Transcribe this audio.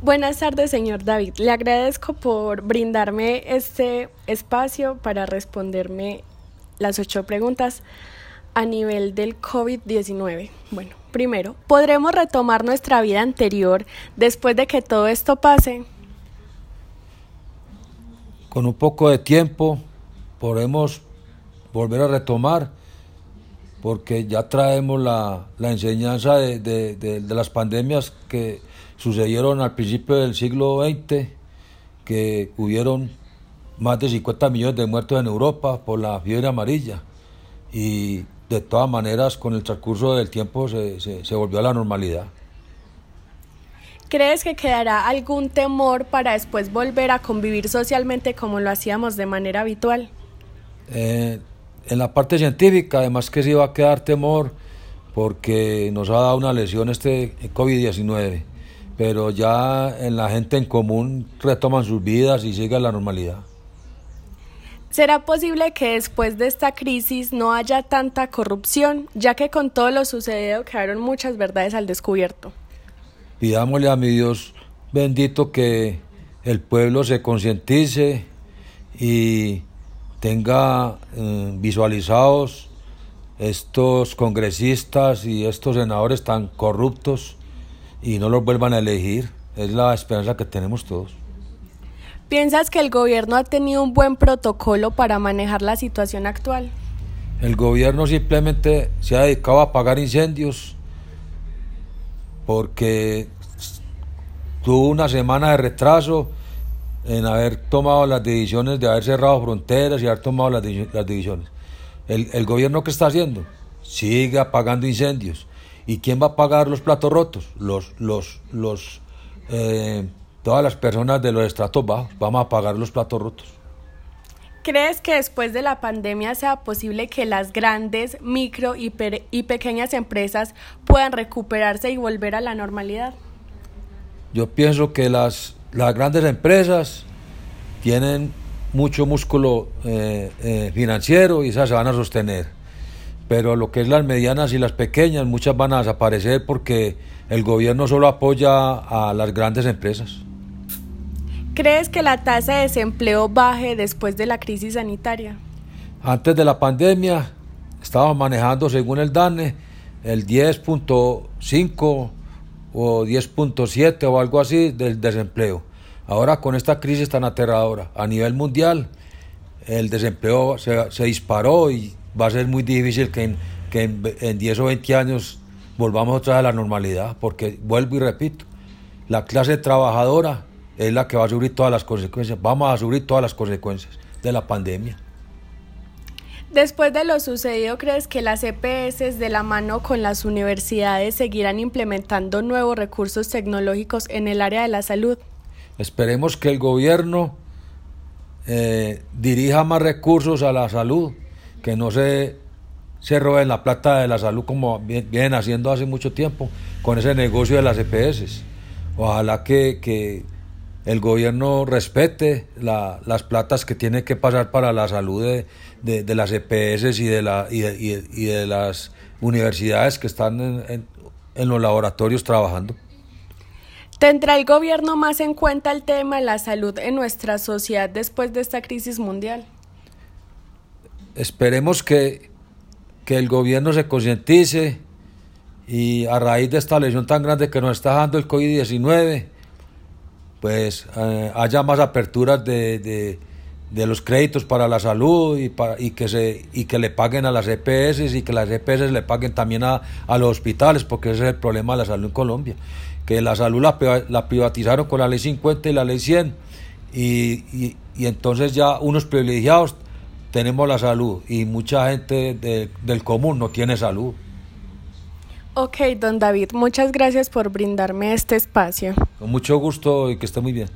Buenas tardes, señor David. Le agradezco por brindarme este espacio para responderme las ocho preguntas a nivel del COVID-19. Bueno, primero, ¿podremos retomar nuestra vida anterior después de que todo esto pase? Con un poco de tiempo podemos volver a retomar porque ya traemos la, enseñanza de, de, las pandemias que sucedieron al principio del siglo XX, que hubieron más de 50 millones de muertos en Europa por la fiebre amarilla y de todas maneras con el transcurso del tiempo se, se volvió a la normalidad. ¿Crees que quedará algún temor para después volver a convivir socialmente como lo hacíamos de manera habitual? Eh, en la parte científica, además que se iba a quedar temor porque nos ha dado una lesión este COVID-19, pero ya en la gente en común retoman sus vidas y sigue la normalidad. ¿Será posible que después de esta crisis no haya tanta corrupción, ya que con todo lo sucedido quedaron muchas verdades al descubierto? Pidámosle a mi Dios bendito que el pueblo se concientice y tenga eh, visualizados estos congresistas y estos senadores tan corruptos y no los vuelvan a elegir. Es la esperanza que tenemos todos. ¿Piensas que el gobierno ha tenido un buen protocolo para manejar la situación actual? El gobierno simplemente se ha dedicado a apagar incendios porque tuvo una semana de retraso en haber tomado las decisiones de haber cerrado fronteras y haber tomado las, las decisiones. El, el, gobierno que está haciendo sigue apagando incendios. ¿Y quién va a pagar los platos rotos? Los, los, los, eh, todas las personas de los estratos bajos. Vamos a pagar los platos rotos. ¿Crees que después de la pandemia sea posible que las grandes, micro y, y pequeñas empresas puedan recuperarse y volver a la normalidad? Yo pienso que las las grandes empresas tienen mucho músculo eh, eh, financiero y esas se van a sostener. Pero lo que es las medianas y las pequeñas, muchas van a desaparecer porque el gobierno solo apoya a las grandes empresas. ¿Crees que la tasa de desempleo baje después de la crisis sanitaria? Antes de la pandemia estábamos manejando, según el DANE, el 10.5 o 10.7 o algo así del desempleo. Ahora con esta crisis tan aterradora a nivel mundial, el desempleo se, disparó y va a ser muy difícil que, en, que en, 10 o 20 años volvamos otra vez a la normalidad, porque vuelvo y repito, la clase trabajadora es la que va a sufrir todas las consecuencias, vamos a sufrir todas las consecuencias de la pandemia. Después de lo sucedido, ¿crees que las EPS de la mano con las universidades seguirán implementando nuevos recursos tecnológicos en el área de la salud? Esperemos que el gobierno eh, dirija más recursos a la salud, que no se, se roben la plata de la salud como vienen haciendo hace mucho tiempo con ese negocio de las EPS. Ojalá que, que el gobierno respete las platas que tiene que pasar para la salud de, las EPS y de, la, y de, las universidades que están en, en, los laboratorios trabajando. ¿Tendrá el gobierno más en cuenta el tema de la salud en nuestra sociedad después de esta crisis mundial? Esperemos que, que el gobierno se concientice y a raíz de esta lesión tan grande que nos está dando el COVID-19, pues eh, haya más aperturas de, los créditos para la salud y, para, y, que se, y que le paguen a las EPS y que las EPS le paguen también a, los hospitales, porque ese es el problema de la salud en Colombia, que la salud la, privatizaron con la ley 50 y la ley 100 y, entonces ya unos privilegiados tenemos la salud y mucha gente del común no tiene salud. Ok, don David, muchas gracias por brindarme este espacio. Con mucho gusto y que esté muy bien.